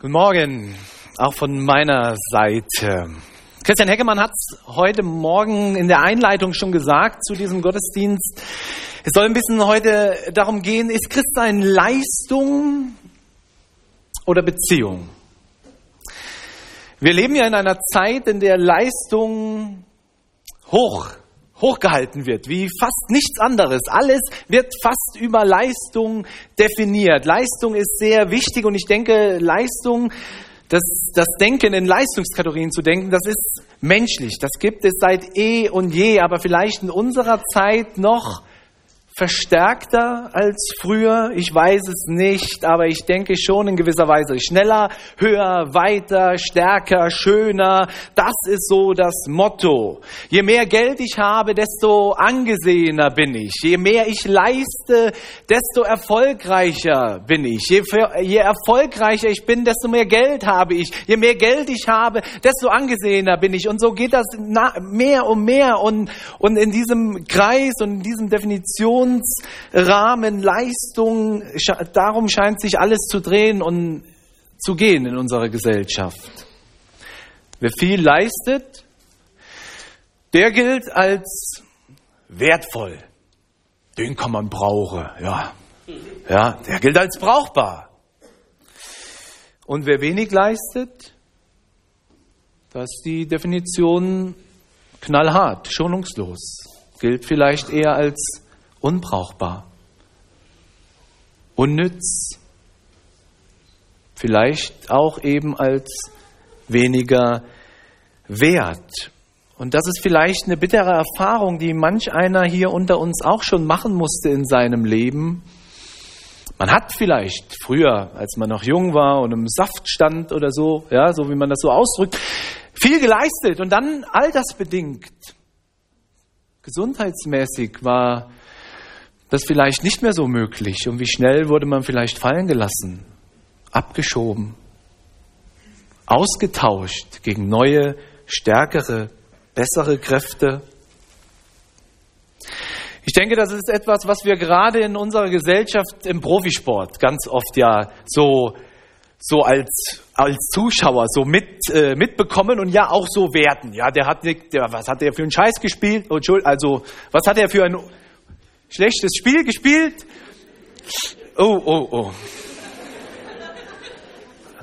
Guten Morgen, auch von meiner Seite. Christian Heckemann hat es heute Morgen in der Einleitung schon gesagt zu diesem Gottesdienst. Es soll ein bisschen heute darum gehen, ist Christsein Leistung oder Beziehung? Wir leben ja in einer Zeit, in der Leistung hoch hochgehalten wird, wie fast nichts anderes. Alles wird fast über Leistung definiert. Leistung ist sehr wichtig und ich denke, Leistung, das, das Denken in Leistungskategorien zu denken, das ist menschlich. Das gibt es seit eh und je, aber vielleicht in unserer Zeit noch verstärkter als früher? Ich weiß es nicht, aber ich denke schon in gewisser Weise. Schneller, höher, weiter, stärker, schöner. Das ist so das Motto. Je mehr Geld ich habe, desto angesehener bin ich. Je mehr ich leiste, desto erfolgreicher bin ich. Je, je erfolgreicher ich bin, desto mehr Geld habe ich. Je mehr Geld ich habe, desto angesehener bin ich. Und so geht das mehr und mehr. Und, und in diesem Kreis und in diesem Definition Funktionsrahmen, Leistung, darum scheint sich alles zu drehen und zu gehen in unserer Gesellschaft. Wer viel leistet, der gilt als wertvoll. Den kann man brauchen, ja. Ja, der gilt als brauchbar. Und wer wenig leistet, das ist die Definition knallhart, schonungslos, gilt vielleicht eher als unbrauchbar, unnütz, vielleicht auch eben als weniger wert. Und das ist vielleicht eine bittere Erfahrung, die manch einer hier unter uns auch schon machen musste in seinem Leben. Man hat vielleicht früher, als man noch jung war und im Saft stand oder so, ja, so wie man das so ausdrückt, viel geleistet und dann altersbedingt, gesundheitsmäßig war das vielleicht nicht mehr so möglich. Und wie schnell wurde man vielleicht fallen gelassen, abgeschoben, ausgetauscht gegen neue, stärkere, bessere Kräfte. Ich denke, das ist etwas, was wir gerade in unserer Gesellschaft im Profisport ganz oft ja so, so als, als Zuschauer so mit, äh, mitbekommen und ja auch so werten. Ja, der hat nicht, der, was hat der für einen Scheiß gespielt? Also, was hat er für ein Schlechtes Spiel gespielt. Oh, oh, oh.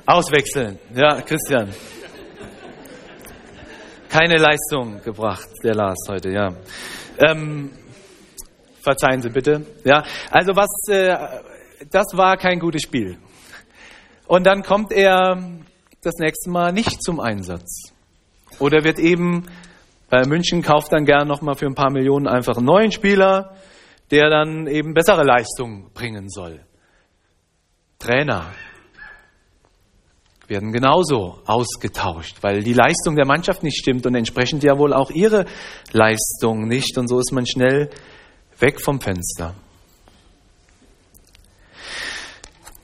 Auswechseln. Ja, Christian. Keine Leistung gebracht, der Lars heute, ja. Ähm, verzeihen Sie bitte. Ja, also was, äh, das war kein gutes Spiel. Und dann kommt er das nächste Mal nicht zum Einsatz. Oder wird eben, bei München kauft dann gern nochmal für ein paar Millionen einfach einen neuen Spieler der dann eben bessere Leistungen bringen soll. Trainer werden genauso ausgetauscht, weil die Leistung der Mannschaft nicht stimmt und entsprechend ja wohl auch ihre Leistung nicht. Und so ist man schnell weg vom Fenster.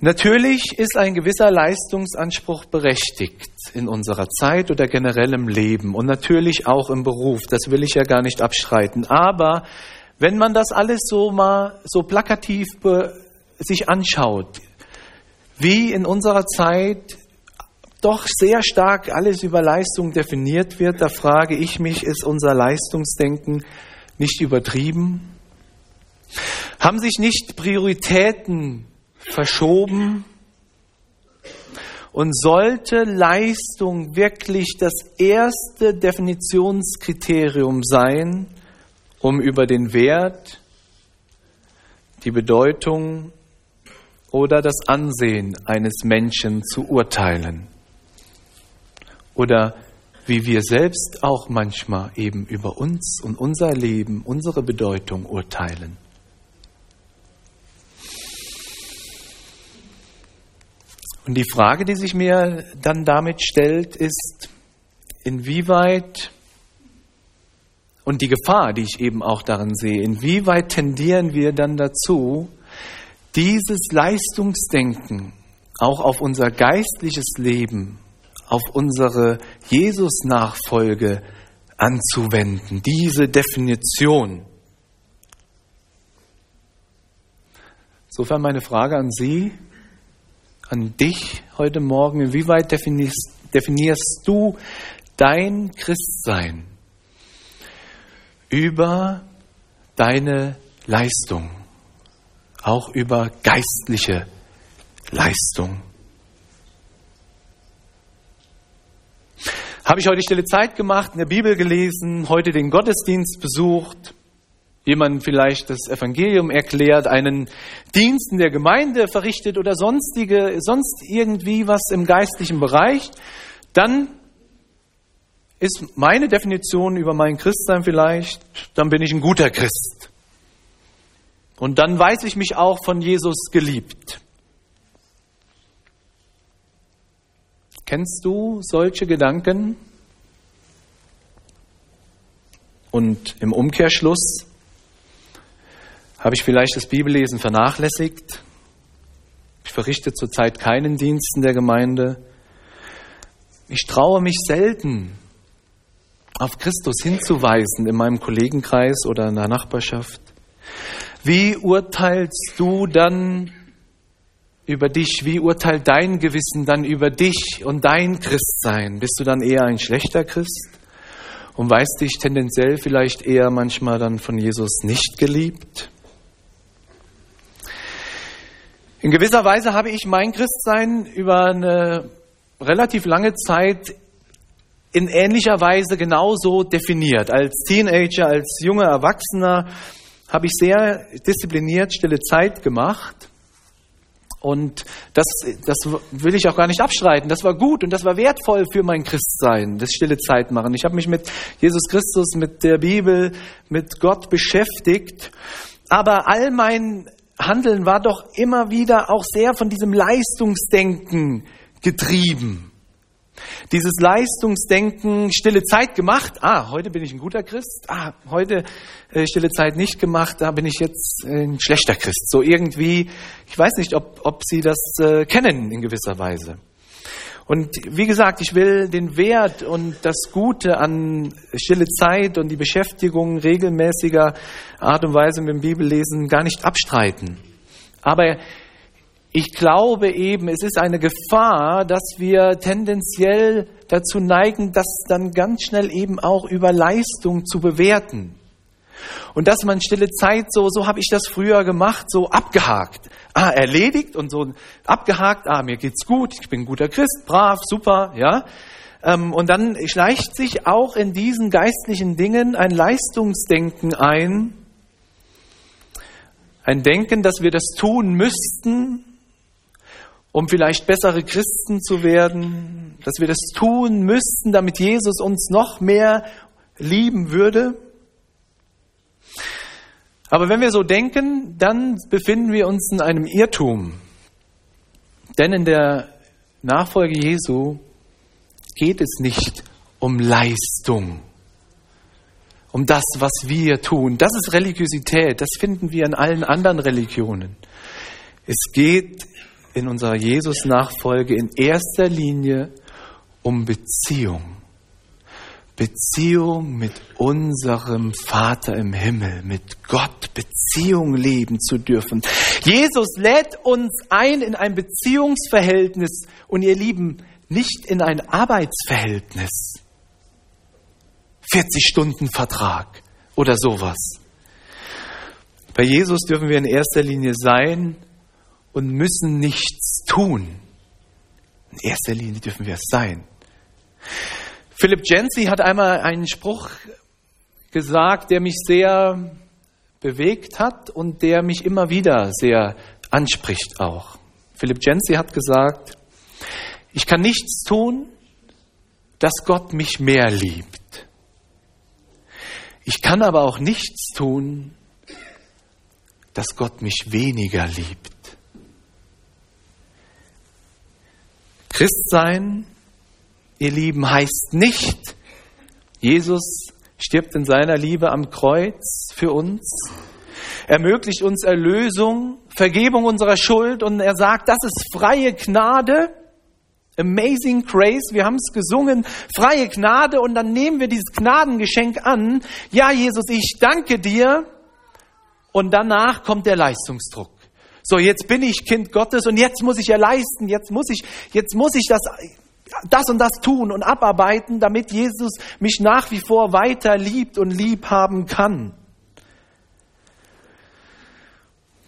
Natürlich ist ein gewisser Leistungsanspruch berechtigt in unserer Zeit oder generell im Leben und natürlich auch im Beruf. Das will ich ja gar nicht abstreiten. Aber wenn man das alles so mal so plakativ sich anschaut, wie in unserer Zeit doch sehr stark alles über Leistung definiert wird, da frage ich mich, ist unser Leistungsdenken nicht übertrieben? Haben sich nicht Prioritäten verschoben? Und sollte Leistung wirklich das erste Definitionskriterium sein, um über den Wert, die Bedeutung oder das Ansehen eines Menschen zu urteilen. Oder wie wir selbst auch manchmal eben über uns und unser Leben, unsere Bedeutung urteilen. Und die Frage, die sich mir dann damit stellt, ist, inwieweit und die Gefahr, die ich eben auch darin sehe, inwieweit tendieren wir dann dazu, dieses Leistungsdenken auch auf unser geistliches Leben, auf unsere Jesus-Nachfolge anzuwenden, diese Definition. Insofern meine Frage an Sie, an dich heute Morgen. Inwieweit definierst, definierst du dein Christsein über deine Leistung, auch über geistliche Leistung? Habe ich heute stille Zeit gemacht, in der Bibel gelesen, heute den Gottesdienst besucht, jemand vielleicht das Evangelium erklärt, einen Dienst in der Gemeinde verrichtet oder sonstige, sonst irgendwie was im geistlichen Bereich, dann ist meine Definition über mein Christsein vielleicht, dann bin ich ein guter Christ. Und dann weiß ich mich auch von Jesus geliebt. Kennst du solche Gedanken? Und im Umkehrschluss, habe ich vielleicht das Bibellesen vernachlässigt? Ich verrichte zurzeit keinen Dienst in der Gemeinde. Ich traue mich selten, auf Christus hinzuweisen in meinem Kollegenkreis oder in der Nachbarschaft. Wie urteilst du dann über dich? Wie urteilt dein Gewissen dann über dich und dein Christsein? Bist du dann eher ein schlechter Christ und weißt dich tendenziell vielleicht eher manchmal dann von Jesus nicht geliebt? In gewisser Weise habe ich mein Christsein über eine relativ lange Zeit in ähnlicher Weise genauso definiert. Als Teenager, als junger Erwachsener habe ich sehr diszipliniert stille Zeit gemacht. Und das, das will ich auch gar nicht abstreiten. Das war gut und das war wertvoll für mein Christsein, das stille Zeit machen. Ich habe mich mit Jesus Christus, mit der Bibel, mit Gott beschäftigt. Aber all mein Handeln war doch immer wieder auch sehr von diesem Leistungsdenken getrieben. Dieses Leistungsdenken, stille Zeit gemacht, ah, heute bin ich ein guter Christ, ah, heute äh, stille Zeit nicht gemacht, da bin ich jetzt ein schlechter Christ. So irgendwie, ich weiß nicht, ob, ob Sie das äh, kennen in gewisser Weise. Und wie gesagt, ich will den Wert und das Gute an stille Zeit und die Beschäftigung regelmäßiger Art und Weise mit dem Bibellesen gar nicht abstreiten. Aber ich glaube eben, es ist eine Gefahr, dass wir tendenziell dazu neigen, das dann ganz schnell eben auch über Leistung zu bewerten. Und dass man stille Zeit so, so habe ich das früher gemacht, so abgehakt. Ah, erledigt und so abgehakt, ah, mir geht's gut, ich bin ein guter Christ, brav, super, ja. Ähm, und dann schleicht sich auch in diesen geistlichen Dingen ein Leistungsdenken ein. Ein Denken, dass wir das tun müssten, um vielleicht bessere Christen zu werden, dass wir das tun müssten, damit Jesus uns noch mehr lieben würde. Aber wenn wir so denken, dann befinden wir uns in einem Irrtum. Denn in der Nachfolge Jesu geht es nicht um Leistung, um das, was wir tun. Das ist Religiosität, das finden wir in allen anderen Religionen. Es geht in unserer Jesus-Nachfolge in erster Linie um Beziehung. Beziehung mit unserem Vater im Himmel, mit Gott Beziehung leben zu dürfen. Jesus lädt uns ein in ein Beziehungsverhältnis und ihr Lieben, nicht in ein Arbeitsverhältnis. 40 Stunden Vertrag oder sowas. Bei Jesus dürfen wir in erster Linie sein und müssen nichts tun. In erster Linie dürfen wir es sein. Philip Jensi hat einmal einen Spruch gesagt, der mich sehr bewegt hat und der mich immer wieder sehr anspricht auch. Philip Jensi hat gesagt, ich kann nichts tun, dass Gott mich mehr liebt. Ich kann aber auch nichts tun, dass Gott mich weniger liebt. Christsein ihr Lieben, heißt nicht, Jesus stirbt in seiner Liebe am Kreuz für uns, ermöglicht uns Erlösung, Vergebung unserer Schuld und er sagt, das ist freie Gnade. Amazing Grace, wir haben es gesungen, freie Gnade und dann nehmen wir dieses Gnadengeschenk an. Ja, Jesus, ich danke dir. Und danach kommt der Leistungsdruck. So, jetzt bin ich Kind Gottes und jetzt muss ich ja leisten, jetzt muss ich, jetzt muss ich das, das und das tun und abarbeiten, damit Jesus mich nach wie vor weiter liebt und lieb haben kann.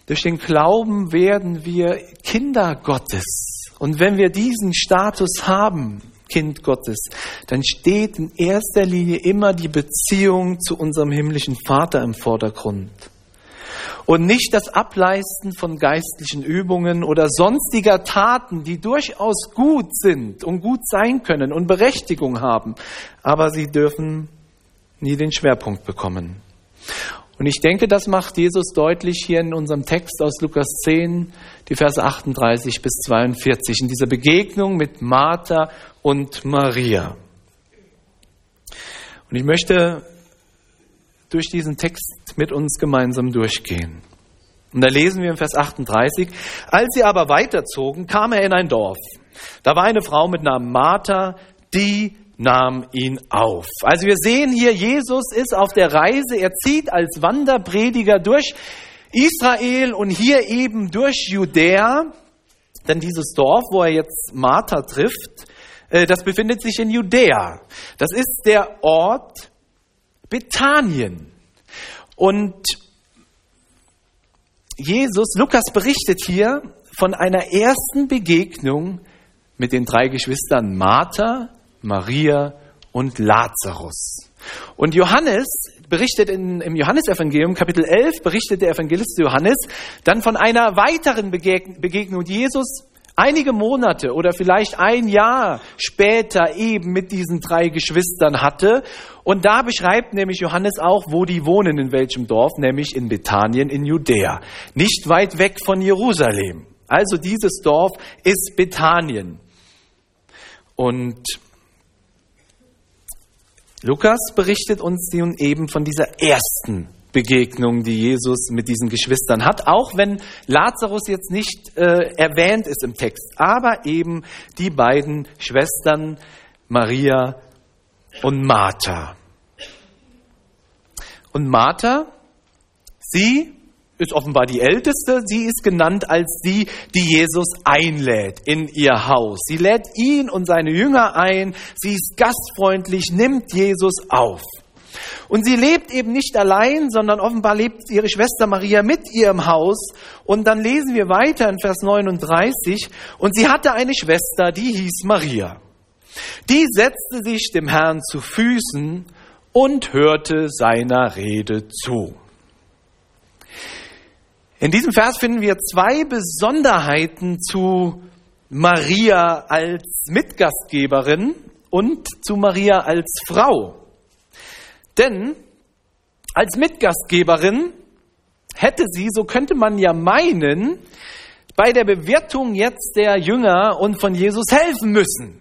Durch den Glauben werden wir Kinder Gottes. Und wenn wir diesen Status haben, Kind Gottes, dann steht in erster Linie immer die Beziehung zu unserem himmlischen Vater im Vordergrund. Und nicht das Ableisten von geistlichen Übungen oder sonstiger Taten, die durchaus gut sind und gut sein können und Berechtigung haben, aber sie dürfen nie den Schwerpunkt bekommen. Und ich denke, das macht Jesus deutlich hier in unserem Text aus Lukas 10, die Verse 38 bis 42, in dieser Begegnung mit Martha und Maria. Und ich möchte durch diesen Text mit uns gemeinsam durchgehen. Und da lesen wir im Vers 38, als sie aber weiterzogen, kam er in ein Dorf. Da war eine Frau mit Namen Martha, die nahm ihn auf. Also wir sehen hier, Jesus ist auf der Reise, er zieht als Wanderprediger durch Israel und hier eben durch Judäa, denn dieses Dorf, wo er jetzt Martha trifft, äh, das befindet sich in Judäa. Das ist der Ort Bethanien. Und Jesus, Lukas berichtet hier von einer ersten Begegnung mit den drei Geschwistern Martha, Maria und Lazarus. Und Johannes berichtet in, im Johannesevangelium, Kapitel 11, berichtet der Evangelist Johannes dann von einer weiteren Begegnung, die Jesus einige Monate oder vielleicht ein Jahr später eben mit diesen drei Geschwistern hatte. Und da beschreibt nämlich Johannes auch, wo die wohnen, in welchem Dorf, nämlich in Bethanien in Judäa, nicht weit weg von Jerusalem. Also dieses Dorf ist Bethanien. Und Lukas berichtet uns nun eben von dieser ersten Begegnung, die Jesus mit diesen Geschwistern hat, auch wenn Lazarus jetzt nicht äh, erwähnt ist im Text, aber eben die beiden Schwestern Maria und Martha. Und Martha, sie ist offenbar die Älteste. Sie ist genannt als die, die Jesus einlädt in ihr Haus. Sie lädt ihn und seine Jünger ein. Sie ist gastfreundlich, nimmt Jesus auf. Und sie lebt eben nicht allein, sondern offenbar lebt ihre Schwester Maria mit ihr im Haus. Und dann lesen wir weiter in Vers 39. Und sie hatte eine Schwester, die hieß Maria. Die setzte sich dem Herrn zu Füßen und hörte seiner Rede zu. In diesem Vers finden wir zwei Besonderheiten zu Maria als Mitgastgeberin und zu Maria als Frau. Denn als Mitgastgeberin hätte sie, so könnte man ja meinen, bei der Bewertung jetzt der Jünger und von Jesus helfen müssen.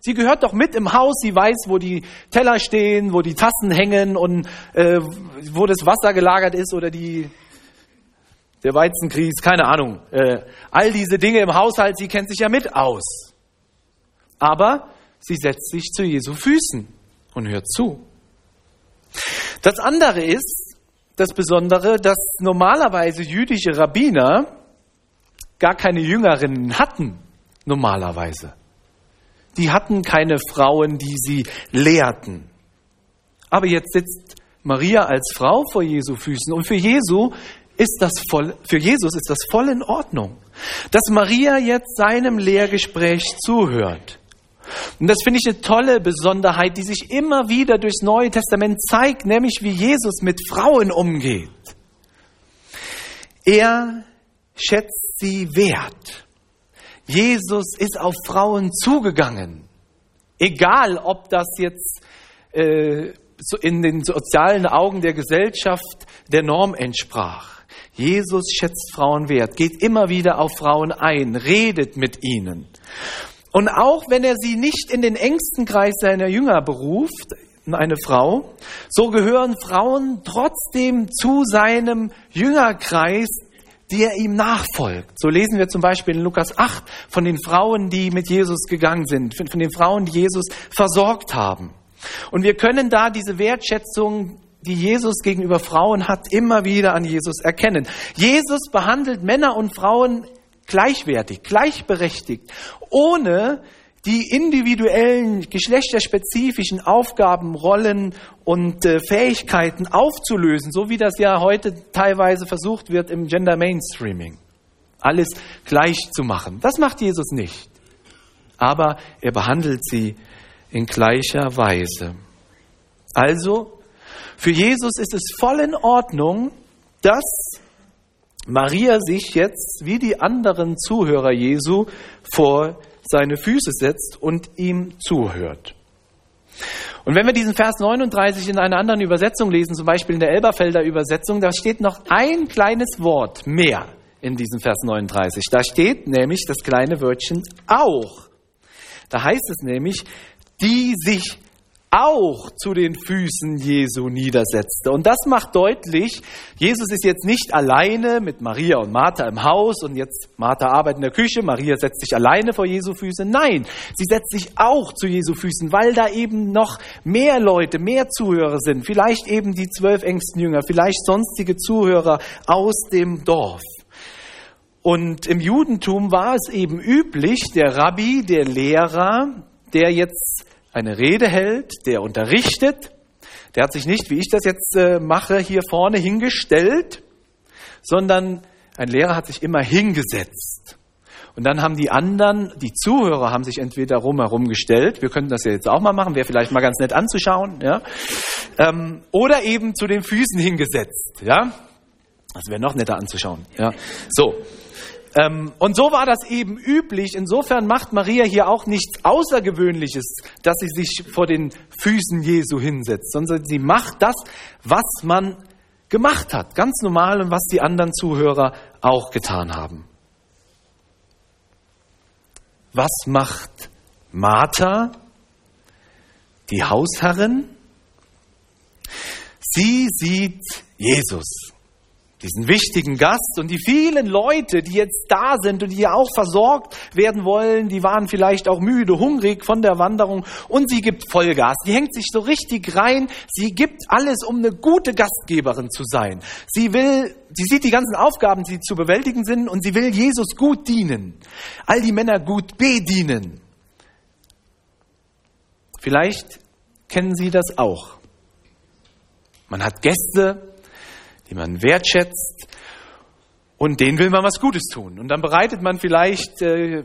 Sie gehört doch mit im Haus, sie weiß, wo die Teller stehen, wo die Tassen hängen und äh, wo das Wasser gelagert ist oder die der Weizenkries, keine Ahnung. Äh, all diese Dinge im Haushalt, sie kennt sich ja mit aus. Aber sie setzt sich zu Jesu Füßen und hört zu. Das andere ist, das Besondere, dass normalerweise jüdische Rabbiner gar keine Jüngerinnen hatten, normalerweise. Die hatten keine Frauen, die sie lehrten. Aber jetzt sitzt Maria als Frau vor Jesu Füßen und für Jesu ist das voll, für Jesus ist das voll in Ordnung, dass Maria jetzt seinem Lehrgespräch zuhört. Und das finde ich eine tolle Besonderheit, die sich immer wieder durchs Neue Testament zeigt, nämlich wie Jesus mit Frauen umgeht. Er schätzt sie wert. Jesus ist auf Frauen zugegangen. Egal, ob das jetzt äh, in den sozialen Augen der Gesellschaft der Norm entsprach. Jesus schätzt Frauen wert, geht immer wieder auf Frauen ein, redet mit ihnen. Und auch wenn er sie nicht in den engsten Kreis seiner Jünger beruft, eine Frau, so gehören Frauen trotzdem zu seinem Jüngerkreis, die er ihm nachfolgt. So lesen wir zum Beispiel in Lukas 8 von den Frauen, die mit Jesus gegangen sind, von den Frauen, die Jesus versorgt haben. Und wir können da diese Wertschätzung die Jesus gegenüber Frauen hat, immer wieder an Jesus erkennen. Jesus behandelt Männer und Frauen gleichwertig, gleichberechtigt, ohne die individuellen, geschlechterspezifischen Aufgaben, Rollen und äh, Fähigkeiten aufzulösen, so wie das ja heute teilweise versucht wird im Gender Mainstreaming. Alles gleich zu machen. Das macht Jesus nicht. Aber er behandelt sie in gleicher Weise. Also, für Jesus ist es voll in Ordnung, dass Maria sich jetzt wie die anderen Zuhörer Jesu vor seine Füße setzt und ihm zuhört. Und wenn wir diesen Vers 39 in einer anderen Übersetzung lesen, zum Beispiel in der Elberfelder Übersetzung, da steht noch ein kleines Wort mehr in diesem Vers 39. Da steht nämlich das kleine Wörtchen auch. Da heißt es nämlich, die sich auch zu den Füßen Jesu niedersetzte. Und das macht deutlich, Jesus ist jetzt nicht alleine mit Maria und Martha im Haus und jetzt Martha arbeitet in der Küche, Maria setzt sich alleine vor Jesu Füße. Nein, sie setzt sich auch zu Jesu Füßen, weil da eben noch mehr Leute, mehr Zuhörer sind. Vielleicht eben die zwölf engsten Jünger, vielleicht sonstige Zuhörer aus dem Dorf. Und im Judentum war es eben üblich, der Rabbi, der Lehrer, der jetzt eine Rede hält, der unterrichtet. Der hat sich nicht, wie ich das jetzt äh, mache, hier vorne hingestellt, sondern ein Lehrer hat sich immer hingesetzt. Und dann haben die anderen, die Zuhörer, haben sich entweder rumherum gestellt, wir könnten das ja jetzt auch mal machen, wäre vielleicht mal ganz nett anzuschauen, ja, ähm, oder eben zu den Füßen hingesetzt, ja. Das wäre noch netter anzuschauen, ja. So. Ähm, und so war das eben üblich. Insofern macht Maria hier auch nichts Außergewöhnliches, dass sie sich vor den Füßen Jesu hinsetzt, sondern sie macht das, was man gemacht hat, ganz normal und was die anderen Zuhörer auch getan haben. Was macht Martha, die Hausherrin? Sie sieht Jesus diesen wichtigen Gast und die vielen Leute, die jetzt da sind und die auch versorgt werden wollen, die waren vielleicht auch müde, hungrig von der Wanderung und sie gibt Vollgas. Die hängt sich so richtig rein. Sie gibt alles, um eine gute Gastgeberin zu sein. Sie will, sie sieht die ganzen Aufgaben, die zu bewältigen sind und sie will Jesus gut dienen. All die Männer gut bedienen. Vielleicht kennen Sie das auch. Man hat Gäste, die man wertschätzt und denen will man was Gutes tun. Und dann bereitet man vielleicht, äh,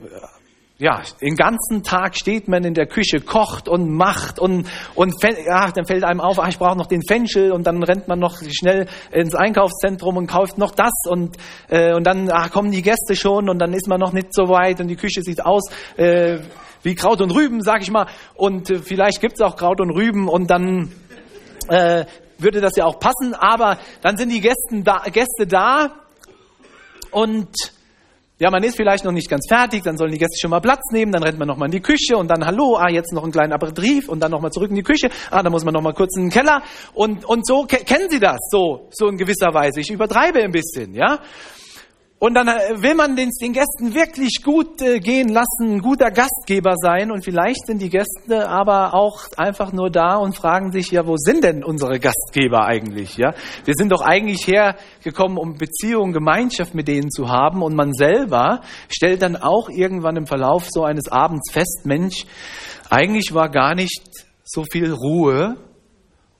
ja, den ganzen Tag steht man in der Küche, kocht und macht und, und ja, dann fällt einem auf, ach, ich brauche noch den Fenchel und dann rennt man noch schnell ins Einkaufszentrum und kauft noch das und, äh, und dann ach, kommen die Gäste schon und dann ist man noch nicht so weit und die Küche sieht aus äh, wie Kraut und Rüben, sag ich mal. Und äh, vielleicht gibt's auch Kraut und Rüben und dann äh, würde das ja auch passen, aber dann sind die Gäste da, Gäste da und ja, man ist vielleicht noch nicht ganz fertig, dann sollen die Gäste schon mal Platz nehmen, dann rennt man nochmal in die Küche und dann, hallo, ah, jetzt noch einen kleinen Aperitif und dann nochmal zurück in die Küche, ah, dann muss man nochmal kurz in den Keller und, und so, kennen Sie das, so, so in gewisser Weise. Ich übertreibe ein bisschen, ja. Und dann äh, will man den, den Gästen wirklich gut äh, gehen lassen, ein guter Gastgeber sein. Und vielleicht sind die Gäste aber auch einfach nur da und fragen sich, ja, wo sind denn unsere Gastgeber eigentlich? Ja, wir sind doch eigentlich hergekommen, um Beziehung, Gemeinschaft mit denen zu haben. Und man selber stellt dann auch irgendwann im Verlauf so eines Abends fest, Mensch, eigentlich war gar nicht so viel Ruhe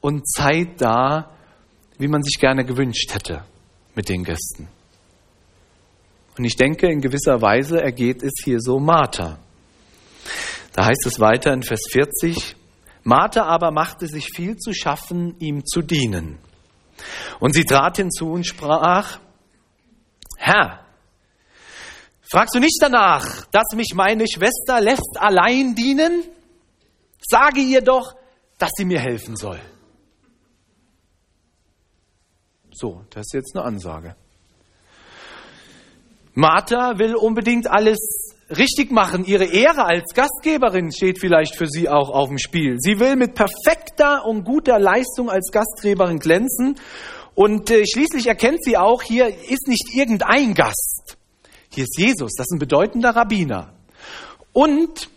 und Zeit da, wie man sich gerne gewünscht hätte mit den Gästen. Und ich denke, in gewisser Weise ergeht es hier so Martha. Da heißt es weiter in Vers 40, Martha aber machte sich viel zu schaffen, ihm zu dienen. Und sie trat hinzu und sprach, Herr, fragst du nicht danach, dass mich meine Schwester lässt allein dienen? Sage ihr doch, dass sie mir helfen soll. So, das ist jetzt eine Ansage. Martha will unbedingt alles richtig machen. Ihre Ehre als Gastgeberin steht vielleicht für sie auch auf dem Spiel. Sie will mit perfekter und guter Leistung als Gastgeberin glänzen. Und äh, schließlich erkennt sie auch, hier ist nicht irgendein Gast. Hier ist Jesus, das ist ein bedeutender Rabbiner. Und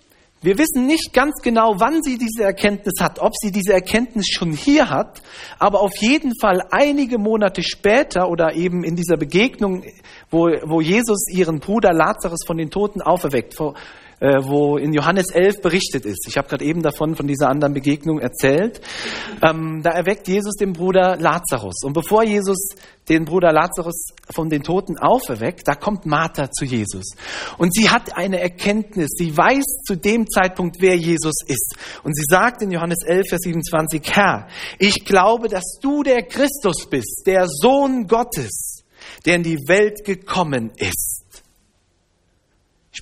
Wir wissen nicht ganz genau, wann sie diese Erkenntnis hat, ob sie diese Erkenntnis schon hier hat, aber auf jeden Fall einige Monate später oder eben in dieser Begegnung, wo, wo Jesus ihren Bruder Lazarus von den Toten auferweckt, äh, wo in Johannes 11 berichtet ist. Ich habe gerade eben davon, von dieser anderen Begegnung erzählt. Ähm, da erweckt Jesus den Bruder Lazarus. Und bevor Jesus den Bruder Lazarus von den Toten auferweckt, da kommt Martha zu Jesus. Und sie hat eine Erkenntnis. Sie weiß zu dem Zeitpunkt, wer Jesus ist. Und sie sagt in Johannes 11, Vers 27, Herr, ich glaube, dass du der Christus bist, der Sohn Gottes, der in die Welt gekommen ist.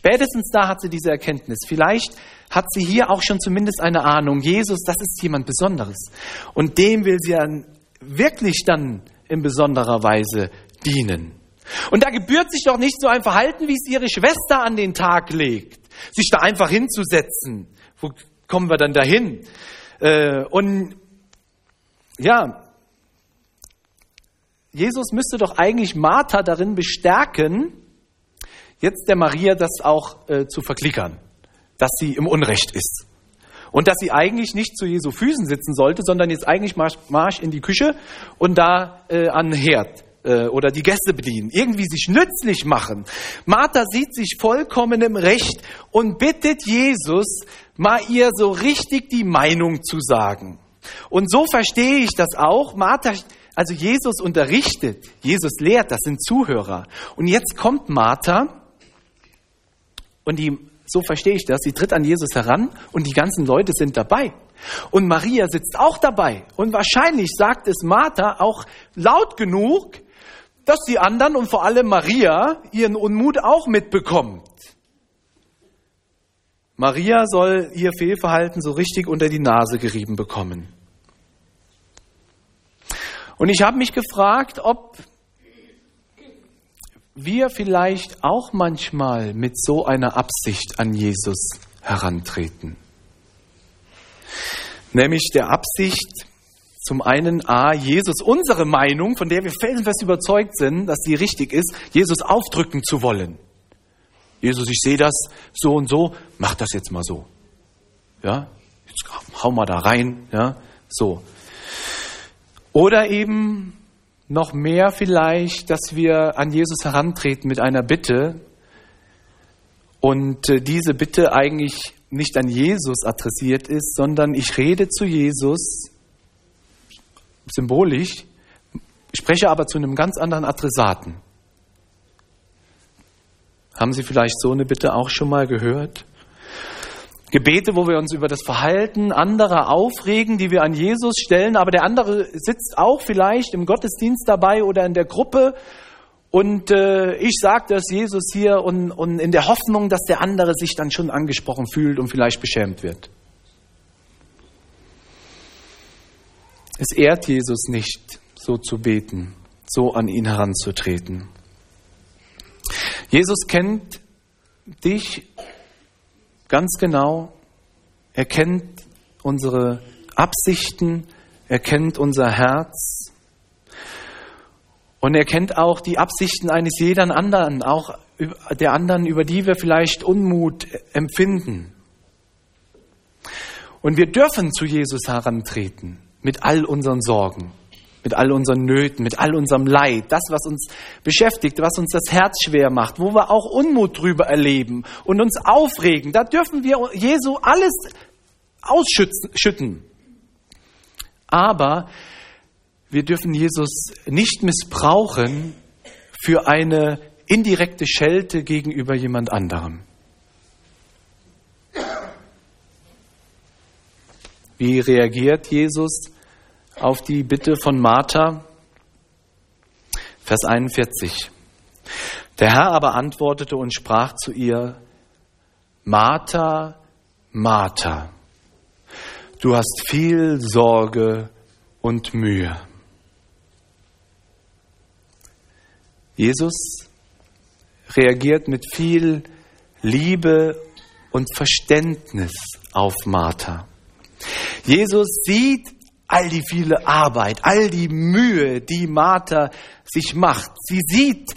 Spätestens da hat sie diese Erkenntnis. Vielleicht hat sie hier auch schon zumindest eine Ahnung. Jesus, das ist jemand Besonderes. Und dem will sie dann wirklich dann in besonderer Weise dienen. Und da gebührt sich doch nicht so ein Verhalten, wie es ihre Schwester an den Tag legt. Sich da einfach hinzusetzen. Wo kommen wir dann dahin? Äh, und ja, Jesus müsste doch eigentlich Martha darin bestärken, jetzt der Maria das auch äh, zu verklickern, dass sie im Unrecht ist. Und dass sie eigentlich nicht zu Jesu Füßen sitzen sollte, sondern jetzt eigentlich Marsch, Marsch in die Küche und da äh, an den Herd äh, oder die Gäste bedienen, irgendwie sich nützlich machen. Martha sieht sich vollkommen im Recht und bittet Jesus, mal ihr so richtig die Meinung zu sagen. Und so verstehe ich das auch. Martha, also Jesus unterrichtet, Jesus lehrt, das sind Zuhörer. Und jetzt kommt Martha und die, so verstehe ich das, sie tritt an Jesus heran und die ganzen Leute sind dabei. Und Maria sitzt auch dabei. Und wahrscheinlich sagt es Martha auch laut genug, dass die anderen und vor allem Maria ihren Unmut auch mitbekommt. Maria soll ihr Fehlverhalten so richtig unter die Nase gerieben bekommen. Und ich habe mich gefragt, ob wir vielleicht auch manchmal mit so einer Absicht an Jesus herantreten. Nämlich der Absicht, zum einen A, Jesus unsere Meinung, von der wir felsenfest überzeugt sind, dass sie richtig ist, Jesus aufdrücken zu wollen. Jesus, ich sehe das so und so, mach das jetzt mal so. Ja, jetzt hau mal da rein, ja, so. Oder eben noch mehr vielleicht, dass wir an Jesus herantreten mit einer Bitte und äh, diese Bitte eigentlich nicht an Jesus adressiert ist, sondern ich rede zu Jesus symbolisch, spreche aber zu einem ganz anderen Adressaten. Haben Sie vielleicht so eine Bitte auch schon mal gehört? Gebete, wo wir uns über das Verhalten anderer aufregen, die wir an Jesus stellen, aber der andere sitzt auch vielleicht im Gottesdienst dabei oder in der Gruppe und äh, ich sage das Jesus hier und, und in der Hoffnung, dass der andere sich dann schon angesprochen fühlt und vielleicht beschämt wird. Es ehrt Jesus nicht, so zu beten, so an ihn heranzutreten. Jesus kennt dich ganz genau. Er kennt unsere Absichten, er kennt unser Herz und er kennt auch die Absichten eines jeden anderen, auch der anderen, über die wir vielleicht Unmut empfinden. Und wir dürfen zu Jesus herantreten mit all unseren Sorgen mit all unseren Nöten, mit all unserem Leid, das, was uns beschäftigt, was uns das Herz schwer macht, wo wir auch Unmut drüber erleben und uns aufregen, da dürfen wir Jesu alles ausschütten. Aber wir dürfen Jesus nicht missbrauchen für eine indirekte Schelte gegenüber jemand anderem. Wie reagiert Jesus? Auf die Bitte von Martha. Vers 41. Der Herr aber antwortete und sprach zu ihr, Martha, Martha, du hast viel Sorge und Mühe. Jesus reagiert mit viel Liebe und Verständnis auf Martha. Jesus sieht all die viele Arbeit, all die Mühe, die Martha sich macht. Sie sieht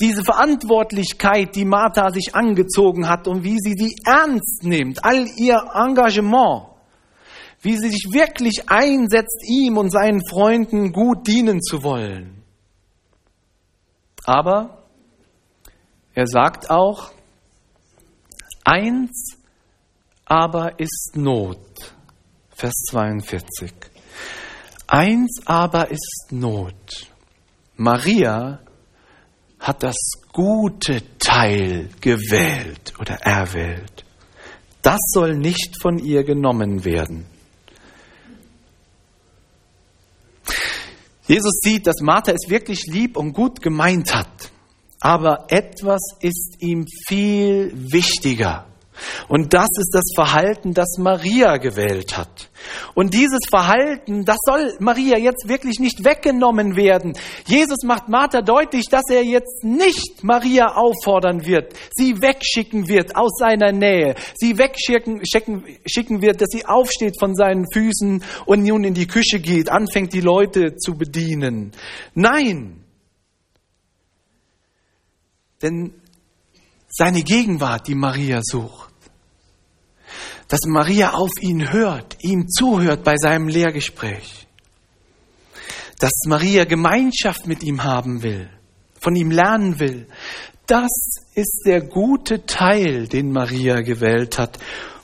diese Verantwortlichkeit, die Martha sich angezogen hat und wie sie sie ernst nimmt, all ihr Engagement, wie sie sich wirklich einsetzt, ihm und seinen Freunden gut dienen zu wollen. Aber er sagt auch, eins aber ist Not. Vers 42. Eins aber ist Not. Maria hat das gute Teil gewählt oder erwählt. Das soll nicht von ihr genommen werden. Jesus sieht, dass Martha es wirklich lieb und gut gemeint hat, aber etwas ist ihm viel wichtiger. Und das ist das Verhalten, das Maria gewählt hat. Und dieses Verhalten, das soll Maria jetzt wirklich nicht weggenommen werden. Jesus macht Martha deutlich, dass er jetzt nicht Maria auffordern wird, sie wegschicken wird aus seiner Nähe, sie wegschicken schicken, schicken wird, dass sie aufsteht von seinen Füßen und nun in die Küche geht, anfängt die Leute zu bedienen. Nein. Denn seine Gegenwart, die Maria sucht, dass Maria auf ihn hört, ihm zuhört bei seinem Lehrgespräch, dass Maria Gemeinschaft mit ihm haben will, von ihm lernen will. Das ist der gute Teil, den Maria gewählt hat.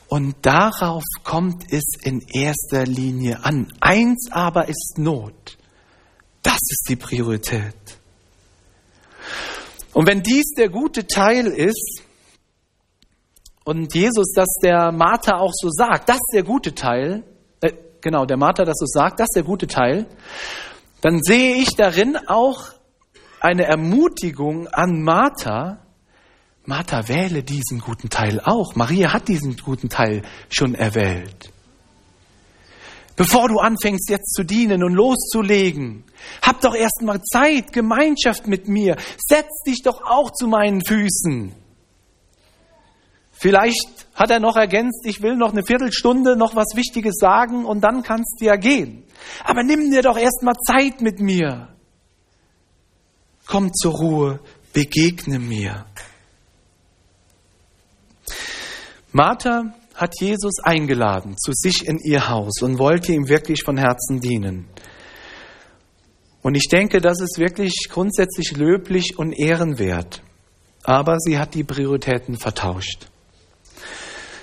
Und darauf kommt es in erster Linie an. Eins aber ist Not. Das ist die Priorität. Und wenn dies der gute Teil ist, und Jesus, dass der Martha auch so sagt, das ist der gute Teil, äh, genau, der Martha das so sagt, das ist der gute Teil, dann sehe ich darin auch eine Ermutigung an Martha, Martha, wähle diesen guten Teil auch. Maria hat diesen guten Teil schon erwählt. Bevor du anfängst jetzt zu dienen und loszulegen, hab doch erst mal Zeit, Gemeinschaft mit mir. Setz dich doch auch zu meinen Füßen. Vielleicht hat er noch ergänzt, ich will noch eine Viertelstunde noch was Wichtiges sagen und dann kannst du ja gehen. Aber nimm dir doch erstmal Zeit mit mir. Komm zur Ruhe, begegne mir. Martha hat Jesus eingeladen zu sich in ihr Haus und wollte ihm wirklich von Herzen dienen. Und ich denke, das ist wirklich grundsätzlich löblich und ehrenwert. Aber sie hat die Prioritäten vertauscht.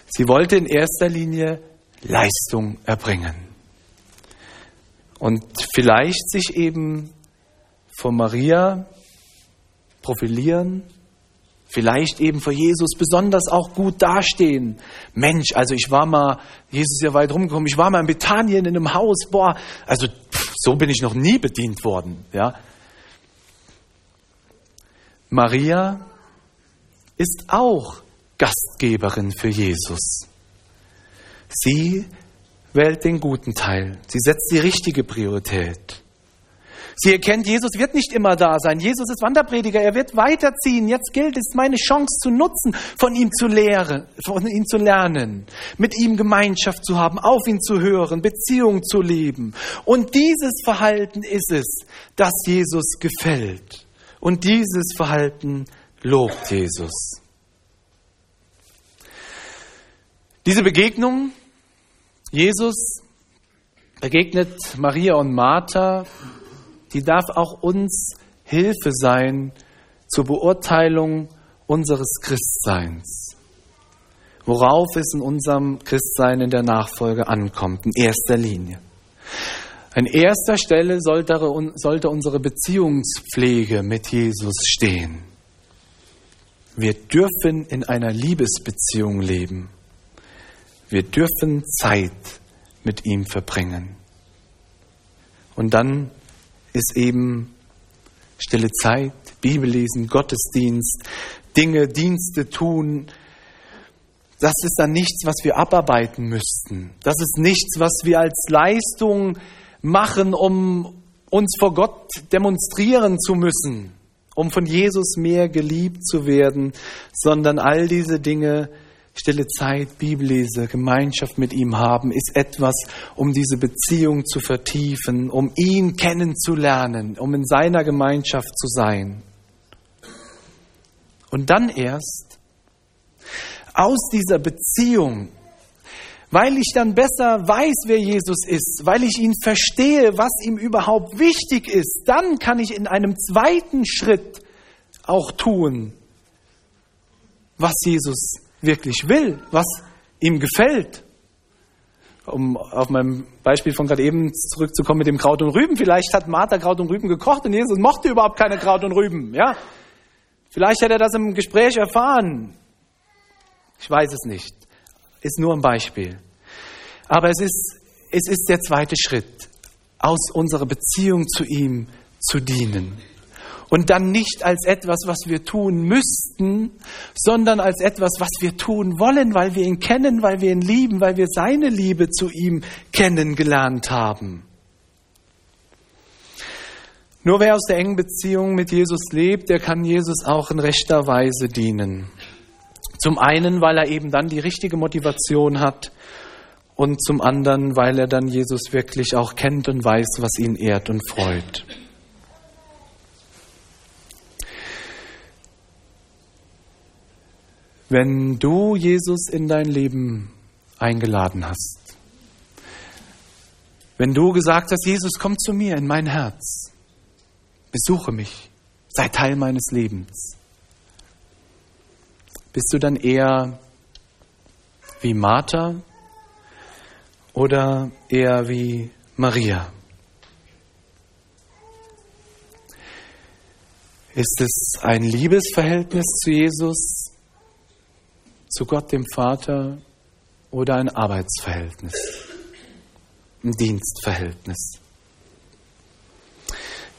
Sie wollte in erster Linie Leistung erbringen. Und vielleicht sich eben vor Maria profilieren, vielleicht eben vor Jesus besonders auch gut dastehen. Mensch, also ich war mal, Jesus ist ja weit rumgekommen, ich war mal in Bethanien in einem Haus, boah, also pff, so bin ich noch nie bedient worden, ja. Maria ist auch Gastgeberin für Jesus. Sie wählt den guten Teil. Sie setzt die richtige Priorität. Sie erkennt, Jesus wird nicht immer da sein. Jesus ist Wanderprediger. Er wird weiterziehen. Jetzt gilt es, meine Chance zu nutzen, von ihm zu lehren, von ihm zu lernen, mit ihm Gemeinschaft zu haben, auf ihn zu hören, Beziehung zu leben. Und dieses Verhalten ist es, das Jesus gefällt. Und dieses Verhalten lobt Jesus. Diese Begegnung, Jesus begegnet Maria und Martha, die darf auch uns Hilfe sein zur Beurteilung unseres Christseins. Worauf es in unserem Christsein in der Nachfolge ankommt, in erster Linie. An erster Stelle sollte unsere Beziehungspflege mit Jesus stehen. Wir dürfen in einer Liebesbeziehung leben. Wir dürfen Zeit mit ihm verbringen. Und dann ist eben stille Zeit, Bibellesen, Gottesdienst, Dinge, Dienste tun. Das ist dann nichts, was wir abarbeiten müssten. Das ist nichts, was wir als Leistung machen, um uns vor Gott demonstrieren zu müssen, um von Jesus mehr geliebt zu werden, sondern all diese Dinge stille Zeit, Bibellese, Gemeinschaft mit ihm haben, ist etwas, um diese Beziehung zu vertiefen, um ihn kennenzulernen, um in seiner Gemeinschaft zu sein. Und dann erst aus dieser Beziehung, weil ich dann besser weiß, wer Jesus ist, weil ich ihn verstehe, was ihm überhaupt wichtig ist, dann kann ich in einem zweiten Schritt auch tun, was Jesus wirklich will, was ihm gefällt. Um auf mein Beispiel von gerade eben zurückzukommen mit dem Kraut und Rüben. Vielleicht hat Martha Kraut und Rüben gekocht und Jesus mochte überhaupt keine Kraut und Rüben. Ja? Vielleicht hat er das im Gespräch erfahren. Ich weiß es nicht. Ist nur ein Beispiel. Aber es ist, es ist der zweite Schritt, aus unserer Beziehung zu ihm zu dienen. Und dann nicht als etwas, was wir tun müssten, sondern als etwas, was wir tun wollen, weil wir ihn kennen, weil wir ihn lieben, weil wir seine Liebe zu ihm kennengelernt haben. Nur wer aus der engen Beziehung mit Jesus lebt, der kann Jesus auch in rechter Weise dienen. Zum einen, weil er eben dann die richtige Motivation hat und zum anderen, weil er dann Jesus wirklich auch kennt und weiß, was ihn ehrt und freut. Wenn du Jesus in dein Leben eingeladen hast, wenn du gesagt hast, Jesus, komm zu mir in mein Herz, besuche mich, sei Teil meines Lebens, bist du dann eher wie Martha oder eher wie Maria? Ist es ein Liebesverhältnis zu Jesus zu Gott dem Vater oder ein Arbeitsverhältnis, ein Dienstverhältnis.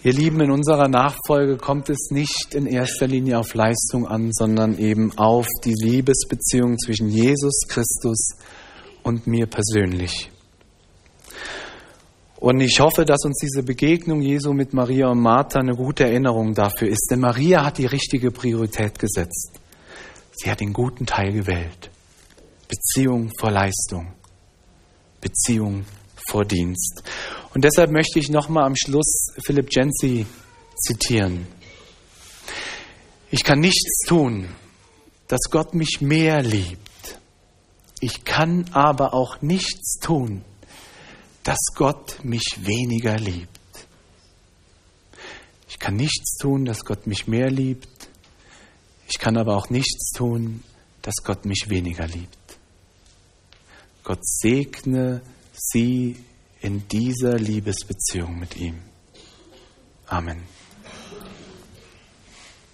Ihr Lieben, in unserer Nachfolge kommt es nicht in erster Linie auf Leistung an, sondern eben auf die Liebesbeziehung zwischen Jesus Christus und mir persönlich. Und ich hoffe, dass uns diese Begegnung Jesu mit Maria und Martha eine gute Erinnerung dafür ist. Denn Maria hat die richtige Priorität gesetzt. Sie hat den guten Teil gewählt. Beziehung vor Leistung. Beziehung vor Dienst. Und deshalb möchte ich nochmal am Schluss Philipp Jensi zitieren. Ich kann nichts tun, dass Gott mich mehr liebt. Ich kann aber auch nichts tun, dass Gott mich weniger liebt. Ich kann nichts tun, dass Gott mich mehr liebt. Ich kann aber auch nichts tun, dass Gott mich weniger liebt. Gott segne sie in dieser Liebesbeziehung mit ihm. Amen.